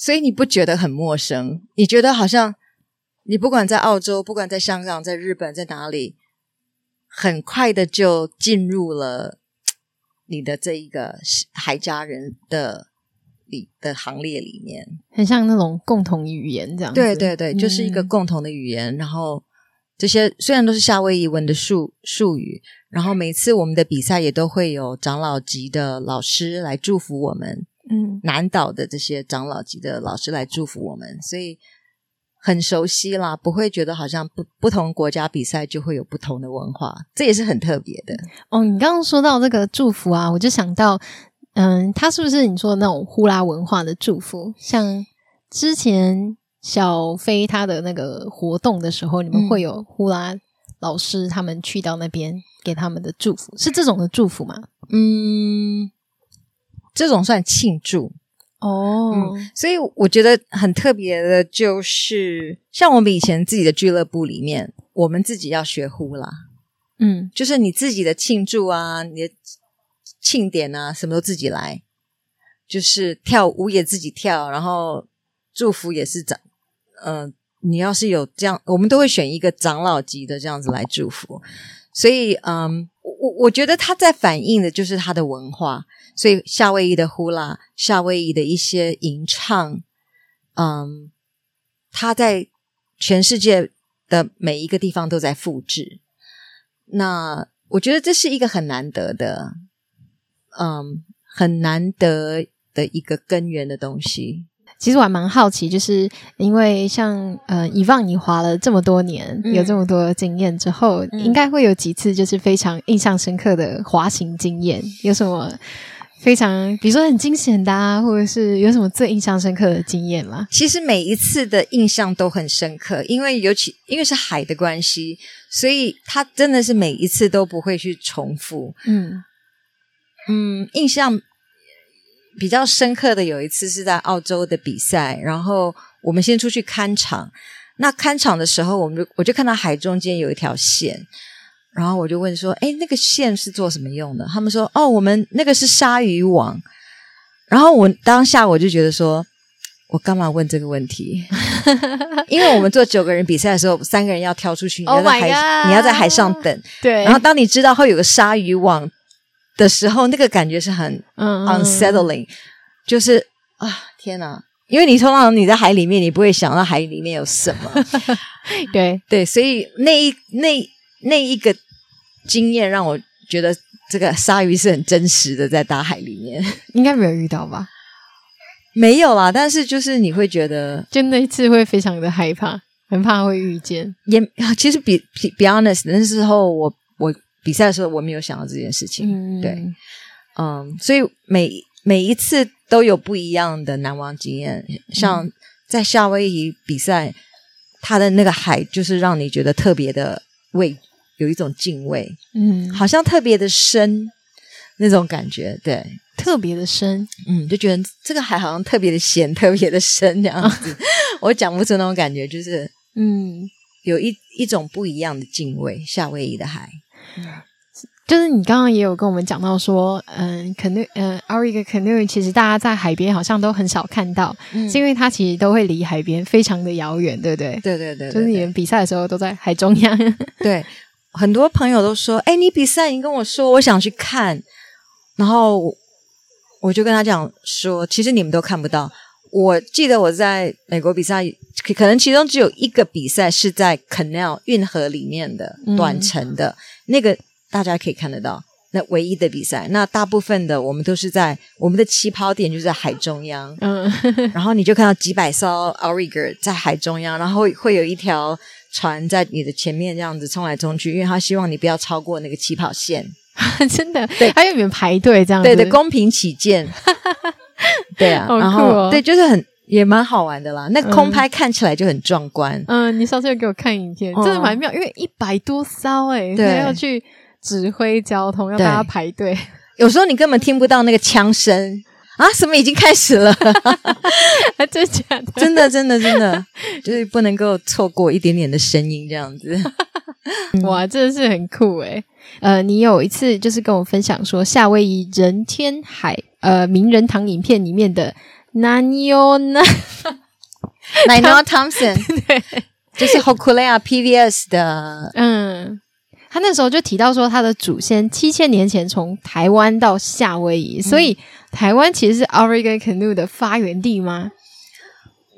所以你不觉得很陌生？你觉得好像你不管在澳洲，不管在香港，在日本，在哪里，很快的就进入了你的这一个海家人的里的行列里面，很像那种共同语言这样子。对对对，就是一个共同的语言。嗯、然后这些虽然都是夏威夷文的术术语，然后每次我们的比赛也都会有长老级的老师来祝福我们。嗯，南岛的这些长老级的老师来祝福我们，所以很熟悉啦，不会觉得好像不不同国家比赛就会有不同的文化，这也是很特别的。哦，你刚刚说到这个祝福啊，我就想到，嗯，他是不是你说的那种呼啦文化的祝福？像之前小飞他的那个活动的时候，你们会有呼啦老师他们去到那边给他们的祝福，是这种的祝福吗？嗯。这种算庆祝。哦、嗯，所以我觉得很特别的，就是像我们以前自己的俱乐部里面，我们自己要学呼啦，嗯，就是你自己的庆祝啊，你的庆典啊，什么都自己来，就是跳舞也自己跳，然后祝福也是长，嗯、呃，你要是有这样，我们都会选一个长老级的这样子来祝福，所以，嗯，我我觉得他在反映的就是他的文化。所以夏威夷的呼啦，夏威夷的一些吟唱，嗯，它在全世界的每一个地方都在复制。那我觉得这是一个很难得的，嗯，很难得的一个根源的东西。其实我还蛮好奇，就是因为像呃，以往你滑了这么多年，嗯、有这么多经验之后，嗯、应该会有几次就是非常印象深刻的滑行经验，有什么？非常，比如说很惊险的啊，或者是有什么最印象深刻的经验吗？其实每一次的印象都很深刻，因为尤其因为是海的关系，所以它真的是每一次都不会去重复。嗯嗯，印象比较深刻的有一次是在澳洲的比赛，然后我们先出去看场，那看场的时候，我们就我就看到海中间有一条线。然后我就问说：“哎，那个线是做什么用的？”他们说：“哦，我们那个是鲨鱼网。”然后我当下我就觉得说：“我干嘛问这个问题？因为我们做九个人比赛的时候，三个人要跳出去，你要在海，oh、你要在海上等。对。然后当你知道会有个鲨鱼网的时候，那个感觉是很 unsettling，、就是啊，天哪！因为你通常你在海里面，你不会想到海里面有什么。对对，所以那一那。那一个经验让我觉得这个鲨鱼是很真实的，在大海里面 应该没有遇到吧？没有啦，但是就是你会觉得，就那一次会非常的害怕，很怕会遇见。也其实比比 be honest，那时候我我比赛的时候我没有想到这件事情。嗯，对，嗯，所以每每一次都有不一样的难忘经验。像在夏威夷比赛，它的那个海就是让你觉得特别的畏。有一种敬畏，嗯，好像特别的深那种感觉，对，特别的深，嗯，就觉得这个海好像特别的咸，特别的深这样子，我讲不出那种感觉，就是，嗯，有一一种不一样的敬畏，夏威夷的海，嗯，就是你刚刚也有跟我们讲到说，嗯，canoe，嗯，Auriga canoe，其实大家在海边好像都很少看到，嗯，是因为它其实都会离海边非常的遥远，对不对？对对对，就是你们比赛的时候都在海中央，对。很多朋友都说：“哎，你比赛，你跟我说，我想去看。”然后我就跟他讲说：“其实你们都看不到。我记得我在美国比赛，可能其中只有一个比赛是在 Canal 运河里面的短程的，嗯、那个大家可以看得到。那唯一的比赛，那大部分的我们都是在我们的起跑点就是在海中央。嗯，然后你就看到几百艘 Outrigger 在海中央，然后会有一条。”船在你的前面这样子冲来冲去，因为他希望你不要超过那个起跑线。真的，对，还有你们排队这样子，对的，公平起见。对啊，哦、然后对，就是很也蛮好玩的啦。那空拍看起来就很壮观。嗯，嗯，你上次有给我看影片，真的蛮妙，因为一百多艘哎，对，要去指挥交通，要大家排队。有时候你根本听不到那个枪声。啊，什么已经开始了？还 真假的？真的，真的，真的，就是不能够错过一点点的声音，这样子。哇，真的是很酷诶。呃，你有一次就是跟我分享说，夏威夷人天海呃名人堂影片里面的 Nainoa Nainoa Thompson，对，就是 Hokulea PVS 的，嗯。他那时候就提到说，他的祖先七千年前从台湾到夏威夷，嗯、所以台湾其实是 Auriga Canoe 的发源地吗？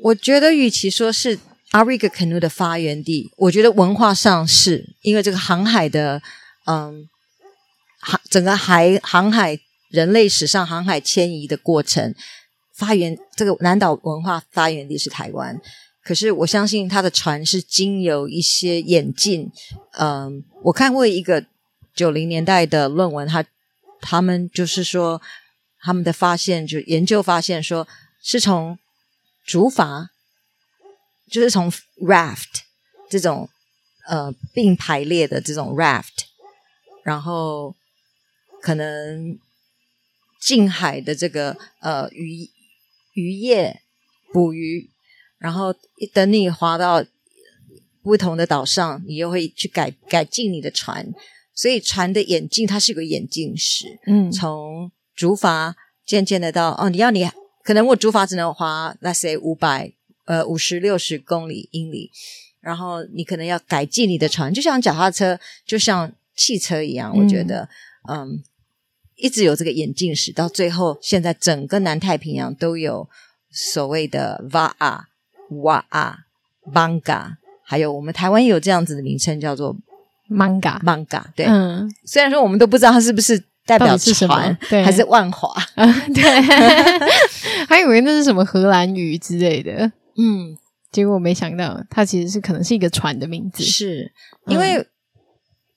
我觉得，与其说是 Auriga Canoe 的发源地，我觉得文化上是因为这个航海的，嗯，航整个海航海人类史上航海迁移的过程，发源这个南岛文化发源地是台湾。可是我相信他的船是经由一些演进，嗯，我看过一个九零年代的论文，他他们就是说他们的发现，就研究发现说是从竹筏，就是从 raft 这种呃并排列的这种 raft，然后可能近海的这个呃渔渔业捕鱼。然后等你划到不同的岛上，你又会去改改进你的船，所以船的眼镜它是个眼镜石。嗯，从竹筏渐渐的到哦，你要你可能我竹筏只能划，let's say 五百呃五十六十公里英里，然后你可能要改进你的船，就像脚踏车，就像汽车一样。我觉得嗯，嗯，一直有这个眼镜史，到最后现在整个南太平洋都有所谓的。哇啊，Manga，还有我们台湾也有这样子的名称，叫做 Manga，Manga，对，嗯，虽然说我们都不知道它是不是代表是什么，对，还是万华，嗯，对，还以为那是什么荷兰语之类的，嗯，结果没想到它其实是可能是一个船的名字，是因为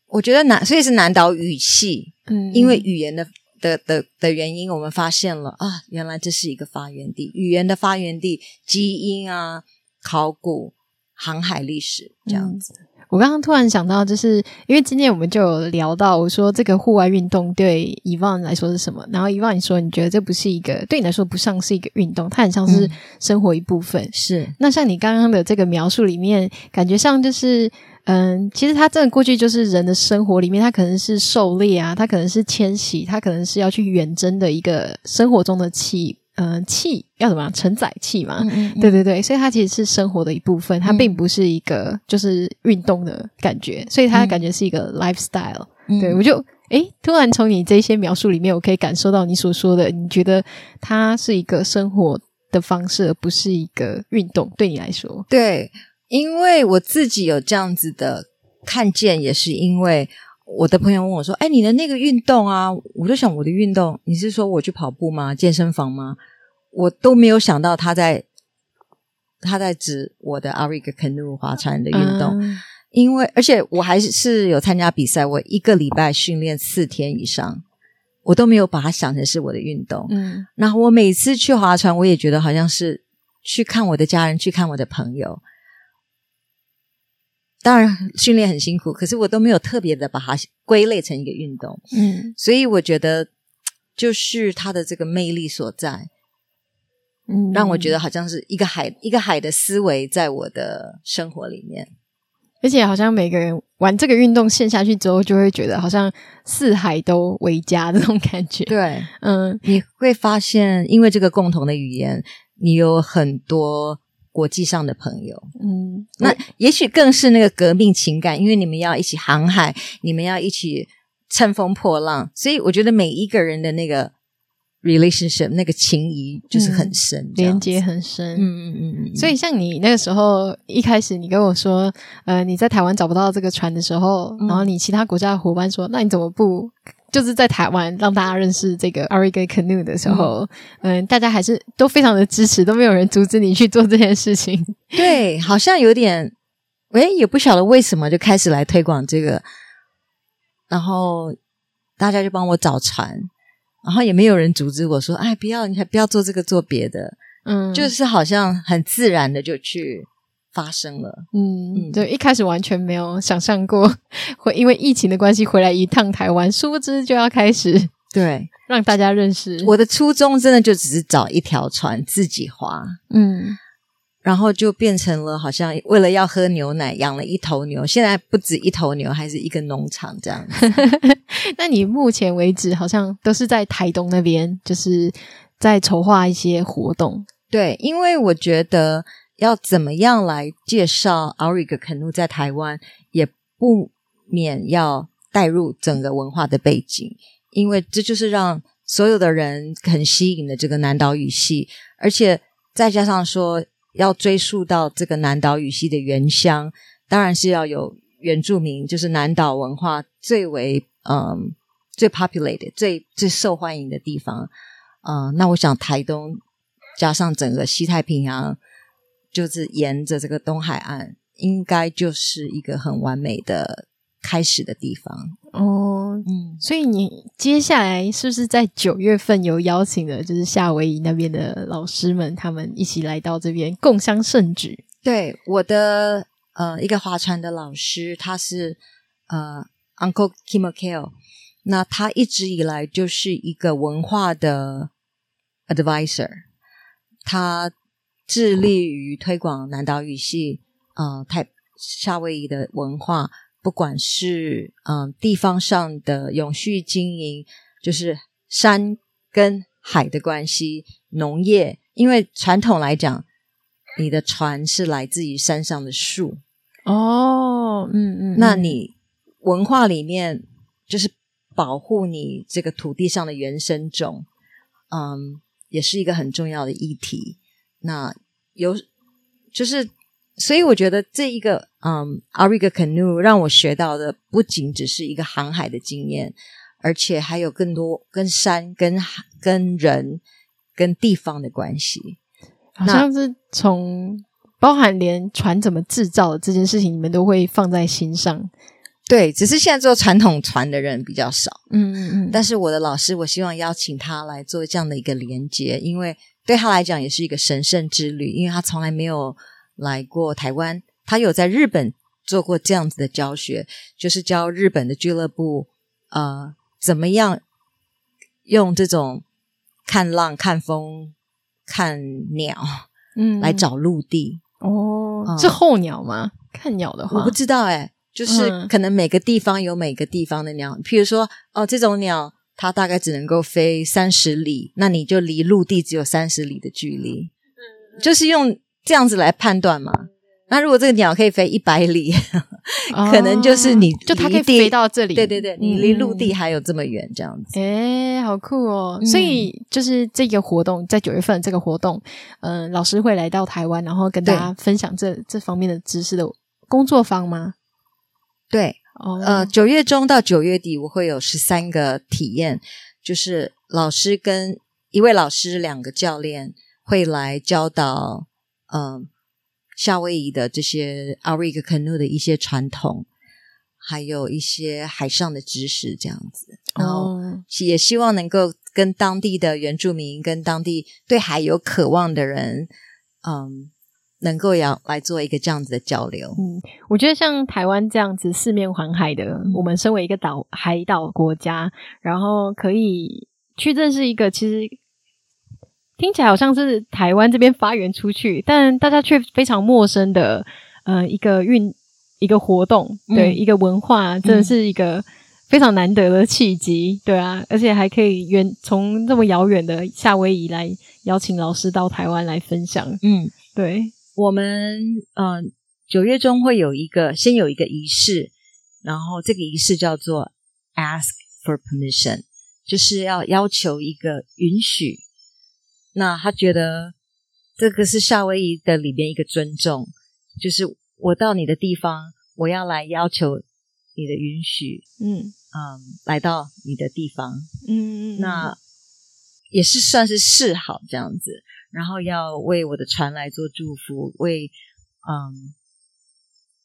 我觉得南，所以是南岛语系，嗯，因为语言的。的的的原因，我们发现了啊，原来这是一个发源地，语言的发源地，基因啊，考古、航海历史这样子。嗯、我刚刚突然想到，就是因为今天我们就有聊到，我说这个户外运动对 Yvonne 来说是什么？然后 Yvonne 你说你觉得这不是一个对你来说不像是一个运动，它很像是生活一部分。嗯、是。那像你刚刚的这个描述里面，感觉上就是。嗯，其实它真的过去就是人的生活里面，它可能是狩猎啊，它可能是迁徙，它可能是要去远征的一个生活中的器，嗯，气要怎么样承载气嘛？嗯嗯嗯对对对，所以它其实是生活的一部分，它并不是一个就是运动的感觉，所以它的感觉是一个 lifestyle。嗯、对我就诶，突然从你这些描述里面，我可以感受到你所说的，你觉得它是一个生活的方式，而不是一个运动，对你来说，对。因为我自己有这样子的看见，也是因为我的朋友问我说：“哎，你的那个运动啊？”我就想我的运动，你是说我去跑步吗？健身房吗？我都没有想到他在他在指我的 Auriga Canoe 划船的运动，嗯、因为而且我还是有参加比赛，我一个礼拜训练四天以上，我都没有把它想成是我的运动。嗯，然后我每次去划船，我也觉得好像是去看我的家人，去看我的朋友。当然，训练很辛苦，可是我都没有特别的把它归类成一个运动。嗯，所以我觉得就是它的这个魅力所在，嗯，让我觉得好像是一个海一个海的思维在我的生活里面，而且好像每个人玩这个运动陷下去之后，就会觉得好像四海都为家这种感觉。对，嗯，你会发现，因为这个共同的语言，你有很多。国际上的朋友，嗯，那也许更是那个革命情感，因为你们要一起航海，你们要一起乘风破浪，所以我觉得每一个人的那个 relationship 那个情谊就是很深，嗯、连接很深，嗯嗯嗯嗯。所以像你那个时候一开始你跟我说，呃，你在台湾找不到这个船的时候，嗯、然后你其他国家的伙伴说，那你怎么不？就是在台湾让大家认识这个 Auriga Canoe 的时候，嗯，嗯，大家还是都非常的支持，都没有人阻止你去做这件事情。对，好像有点，诶，也不晓得为什么就开始来推广这个，然后大家就帮我找船，然后也没有人阻止我说，哎，不要，你还不要做这个，做别的，嗯，就是好像很自然的就去。发生了，嗯，对，一开始完全没有想象过 会因为疫情的关系回来一趟台湾，殊不知就要开始对 让大家认识。我的初衷真的就只是找一条船自己划，嗯，然后就变成了好像为了要喝牛奶养了一头牛，现在不止一头牛，还是一个农场这样。那你目前为止好像都是在台东那边，就是在筹划一些活动。对，因为我觉得。要怎么样来介绍 Auriga Canoe 在台湾，也不免要带入整个文化的背景，因为这就是让所有的人很吸引的这个南岛语系，而且再加上说要追溯到这个南岛语系的原乡，当然是要有原住民，就是南岛文化最为嗯最 populated 最最受欢迎的地方。嗯，那我想台东加上整个西太平洋，就是沿着这个东海岸，应该就是一个很完美的开始的地方哦。嗯，所以你接下来是不是在九月份有邀请的，就是夏威夷那边的老师们，他们一起来到这边共襄盛举？对，我的呃一个划船的老师，他是呃 Uncle KIMOKEL 那他一直以来就是一个文化的。Advisor，他致力于推广南岛语系，呃，太夏威夷的文化，不管是嗯、呃、地方上的永续经营，就是山跟海的关系，农业，因为传统来讲，你的船是来自于山上的树，哦，嗯嗯，那你文化里面就是保护你这个土地上的原生种，嗯。也是一个很重要的议题。那有就是，所以我觉得这一个嗯，Ariga Canoe 让我学到的不仅只是一个航海的经验，而且还有更多跟山、跟海、跟人、跟地方的关系。好像是从包含连船怎么制造的这件事情，你们都会放在心上。对，只是现在做传统船的人比较少，嗯嗯嗯。但是我的老师，我希望邀请他来做这样的一个连接，因为对他来讲也是一个神圣之旅，因为他从来没有来过台湾，他有在日本做过这样子的教学，就是教日本的俱乐部，呃，怎么样用这种看浪、看风、看鸟，嗯，来找陆地。哦，嗯、是候鸟吗？看鸟的话，我不知道哎。就是可能每个地方有每个地方的鸟，嗯、譬如说哦，这种鸟它大概只能够飞三十里，那你就离陆地只有三十里的距离，嗯，就是用这样子来判断嘛。那如果这个鸟可以飞一百里，哦，可能就是你就它可以飞到这里，对对对，你离陆地还有这么远，这样子。诶，好酷哦！所以就是这个活动在九月份这个活动，嗯、呃，老师会来到台湾，然后跟大家分享这这方面的知识的工作坊吗？对，oh. 呃，九月中到九月底，我会有十三个体验，就是老师跟一位老师两个教练会来教导，嗯、呃，夏威夷的这些 Ariga Canoe 的一些传统，还有一些海上的知识，这样子，然后也希望能够跟当地的原住民，跟当地对海有渴望的人，嗯。能够要来做一个这样子的交流，嗯，我觉得像台湾这样子四面环海的，嗯，我们身为一个岛海岛国家，然后可以去认识一个，其实听起来好像是台湾这边发源出去，但大家却非常陌生的，呃，一个运一个活动，对，嗯，一个文化，真的是一个非常难得的契机，对啊，而且还可以远从这么遥远的夏威夷来邀请老师到台湾来分享，嗯，对。我们嗯，九月中会有一个，先有一个仪式，然后这个仪式叫做 ask for permission，就是要要求一个允许。那他觉得这个是夏威夷的里边一个尊重，就是我到你的地方，我要来要求你的允许，嗯嗯，来到你的地方，嗯，那也是算是示好这样子。然后要为我的船来做祝福，为嗯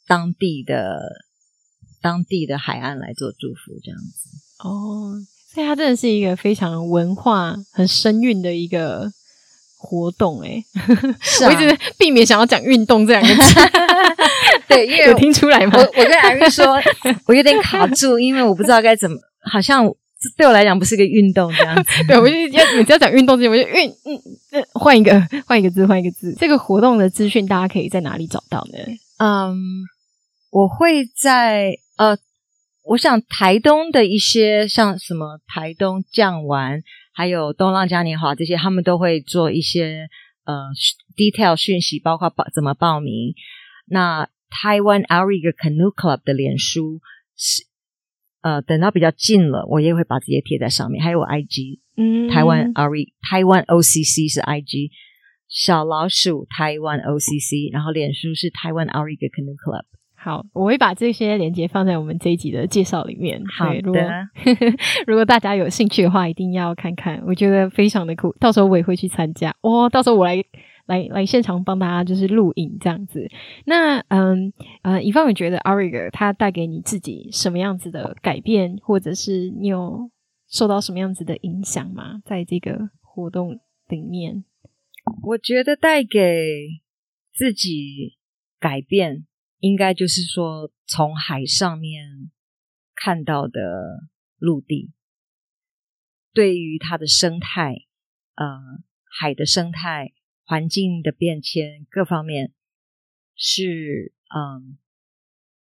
当地的当地的海岸来做祝福，这样子。哦，所以它真的是一个非常文化很深韵的一个活动，诶是、啊、我一直避免想要讲运动这两个字。对，因为 有听出来吗？我我跟 Irene 说，我有点卡住，因为我不知道该怎么，好像。这对我来讲不是个运动这样子，对，我就要每次要讲运动之前，我就运嗯，换一个 换一个字，换一个字。这个活动的资讯大家可以在哪里找到呢？嗯，我会在呃，我想台东的一些像什么台东酱玩，还有东浪嘉年华这些，他们都会做一些呃 detail 讯息，包括报怎么报名。那台湾 Ariga Canoe Club 的脸书。是呃，等到比较近了，我也会把这些贴在上面。还有我 IG，嗯，台湾 RE，台湾 OCC 是 IG，小老鼠台湾 OCC，然后脸书是台湾 RE Canoe Club。好，我会把这些连接放在我们这一集的介绍里面。好的，如果，如果大家有兴趣的话，一定要看看，我觉得非常的酷。到时候我也会去参加哦，到时候我来来来现场帮大家就是录影这样子。那嗯呃，以方你觉得 Auriga 它带给你自己什么样子的改变，或者是你有受到什么样子的影响吗？在这个活动里面，我觉得带给自己改变。应该就是说，从海上面看到的陆地，对于它的生态，呃，海的生态、环境的变迁各方面，是嗯，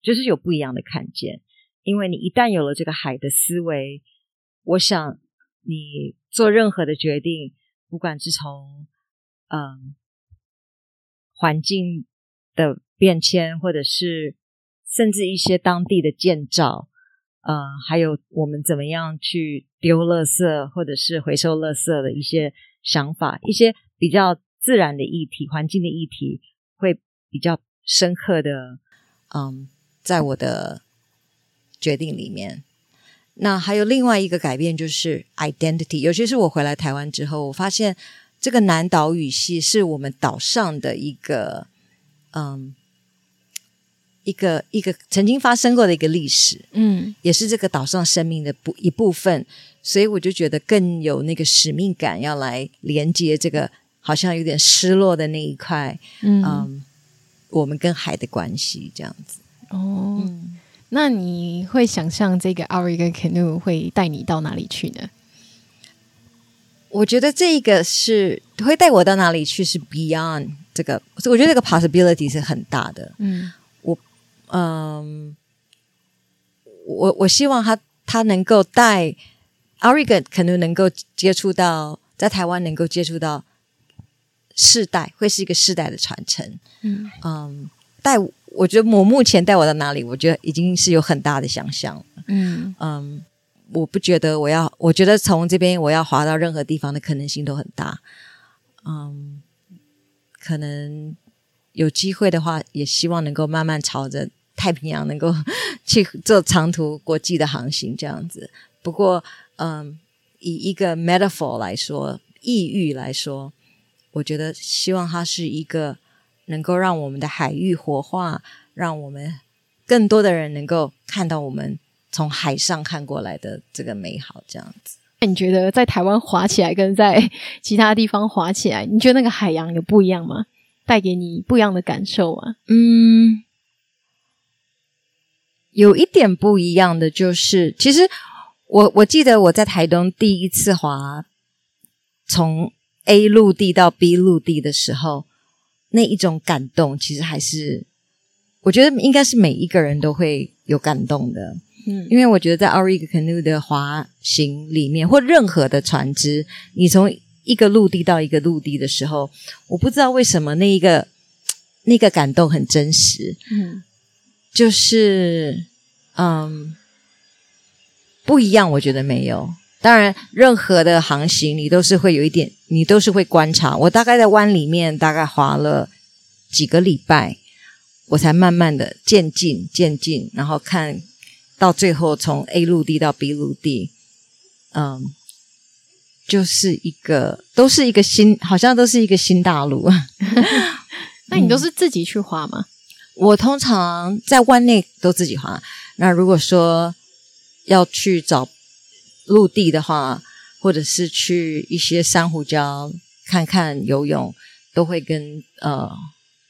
就是有不一样的看见。因为你一旦有了这个海的思维，我想你做任何的决定，不管是从嗯环境的。变迁，或者是甚至一些当地的建造，呃，还有我们怎么样去丢垃圾，或者是回收垃圾的一些想法，一些比较自然的议题、环境的议题，会比较深刻的，嗯，在我的决定里面。那还有另外一个改变，就是 identity，尤其是我回来台湾之后，我发现这个南岛语系是我们岛上的一个，嗯。一个一个曾经发生过的一个历史，嗯，也是这个岛上生命的部一部分，所以我就觉得更有那个使命感，要来连接这个好像有点失落的那一块，嗯，嗯，我们跟海的关系这样子。哦，嗯，那你会想象这个 Auriga Canoe 会带你到哪里去呢？我觉得这个是会带我到哪里去，是 Beyond 这个，我觉得这个 possibility 是很大的，嗯。我嗯，我我希望他他能够带 Auriga 可能能够接触到在台湾能够接触到世代，会是一个世代的传承。嗯嗯，带我觉得我目前带我到哪里，我觉得已经是有很大的想象。嗯嗯，我不觉得我要，我觉得从这边我要滑到任何地方的可能性都很大。嗯，可能。有机会的话，也希望能够慢慢朝着太平洋能够去做长途国际的航行这样子。不过，嗯，以一个 metaphor 来说，意喻来说，我觉得希望它是一个能够让我们的海域活化，让我们更多的人能够看到我们从海上看过来的这个美好这样子。那你觉得在台湾滑起来跟在 其他地方滑起来，你觉得那个海洋有不一样吗？带给你不一样的感受啊？嗯，有一点不一样的就是，其实我我记得我在台东第一次滑从 A 陆地到 B 陆地的时候，那一种感动，其实还是我觉得应该是每一个人都会有感动的。嗯，因为我觉得在 Auriga Canoe 的滑行里面，或任何的船只，你从一个陆地到一个陆地的时候，我不知道为什么那一个那个感动很真实，嗯，就是嗯不一样，我觉得没有。当然，任何的航行你都是会有一点，你都是会观察。我大概在湾里面大概滑了几个礼拜，我才慢慢的渐进渐进，然后看到最后从 A 陆地到 B 陆地，嗯。就是一个，都是一个新，好像都是一个新大陆。那你都是自己去滑吗？嗯，我通常在湾内都自己滑。那如果说要去找陆地的话，或者是去一些珊瑚礁看看游泳，都会跟呃。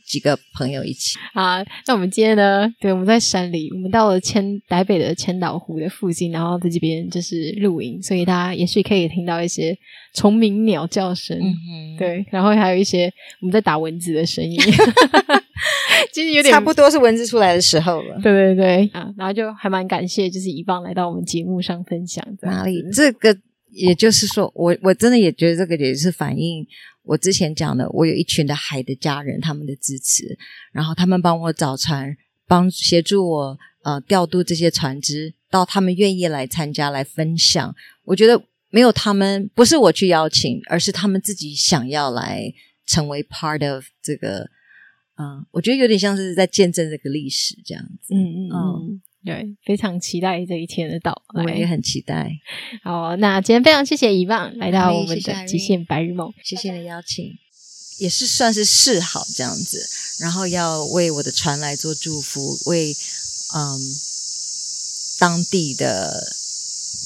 几个朋友一起啊，那我们今天呢？对，我们在山里，我们到了千台北的千岛湖的附近，然后在这边就是露营，所以大家也许可以听到一些虫鸣鸟叫声，嗯，对，然后还有一些我们在打蚊子的声音，其实有点差不多是文字出来的时候了，对对对啊，然后就还蛮感谢，就是一棒来到我们节目上分享。哪里？这个也就是说，我我真的也觉得这个也是反映。我之前讲的，我有一群的海的家人，他们的支持，然后他们帮我找船，帮协助我呃调度这些船只，到他们愿意来参加来分享。我觉得没有他们，不是我去邀请，而是他们自己想要来成为 part of 这个。嗯、呃，我觉得有点像是在见证这个历史这样子。嗯嗯嗯。嗯对，非常期待这一天的到来。我也很期待。好，那今天非常谢谢遗忘来到我们的极限白日梦，谢谢你的邀请，也是算是示好这样子，然后要为我的船来做祝福，为嗯当地的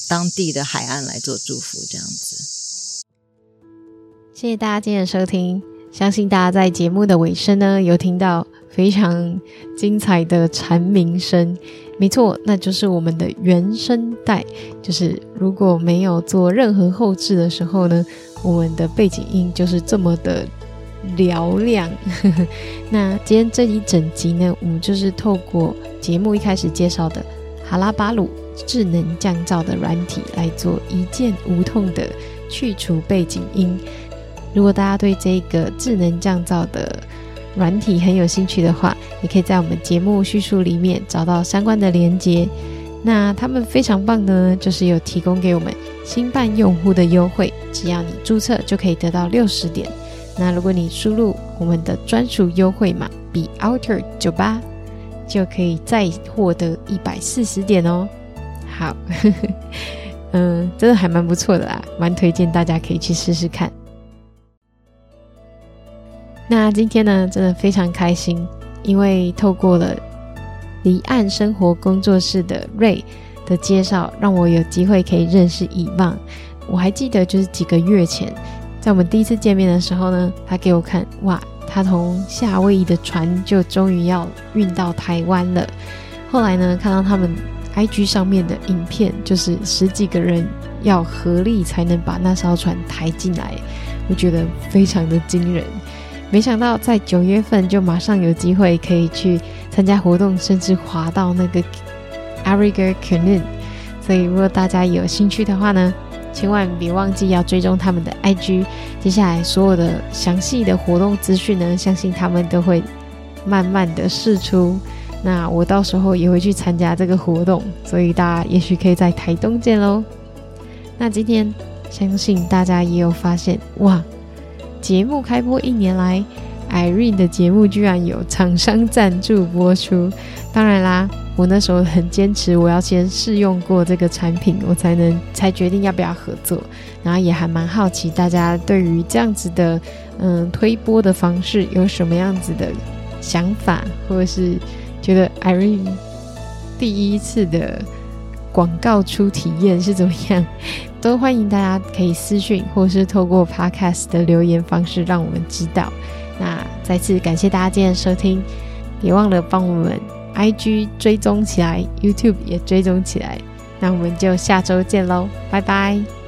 当地的海岸来做祝福这样子。谢谢大家今天的收听，相信大家在节目的尾声呢，有听到非常精彩的蝉鸣声。没错，那就是我们的原声带。就是如果没有做任何后置的时候呢，我们的背景音就是这么的嘹亮。那今天这一整集呢，我们就是透过节目一开始介绍的哈拉巴鲁智能降噪的软体来做一键无痛的去除背景音。如果大家对这个智能降噪的软体很有兴趣的话，也可以在我们节目叙述里面找到相关的连接。那他们非常棒呢，就是有提供给我们新办用户的优惠，只要你注册就可以得到六十点。那如果你输入我们的专属优惠码 Be Outer 九八，就可以再获得一百四十点哦。好，嗯，真的还蛮不错的啦，蛮推荐大家可以去试试看。那今天呢，真的非常开心，因为透过了离岸生活工作室的 Ray 的介绍，让我有机会可以认识伊望。我还记得，就是几个月前，在我们第一次见面的时候呢，他给我看，哇，他从夏威夷的船就终于要运到台湾了。后来呢，看到他们 IG 上面的影片，就是十几个人要合力才能把那艘船抬进来，我觉得非常的惊人。没想到在九月份就马上有机会可以去参加活动，甚至滑到那个 Ariga Canoe。所以如果大家有兴趣的话呢，千万别忘记要追踪他们的 IG。接下来所有的详细的活动资讯呢，相信他们都会慢慢的释出。那我到时候也会去参加这个活动，所以大家也许可以在台东见喽。那今天相信大家也有发现，哇！节目开播一年来，Irene 的节目居然有厂商赞助播出。当然啦，我那时候很坚持，我要先试用过这个产品，我才能才决定要不要合作。然后也还蛮好奇大家对于这样子的嗯推播的方式有什么样子的想法，或者是觉得 Irene 第一次的广告初体验是怎么样？都欢迎大家可以私讯，或是透过 Podcast 的留言方式让我们知道。那再次感谢大家今天的收听，别忘了帮我们 IG 追踪起来，YouTube 也追踪起来。那我们就下周见喽，拜拜。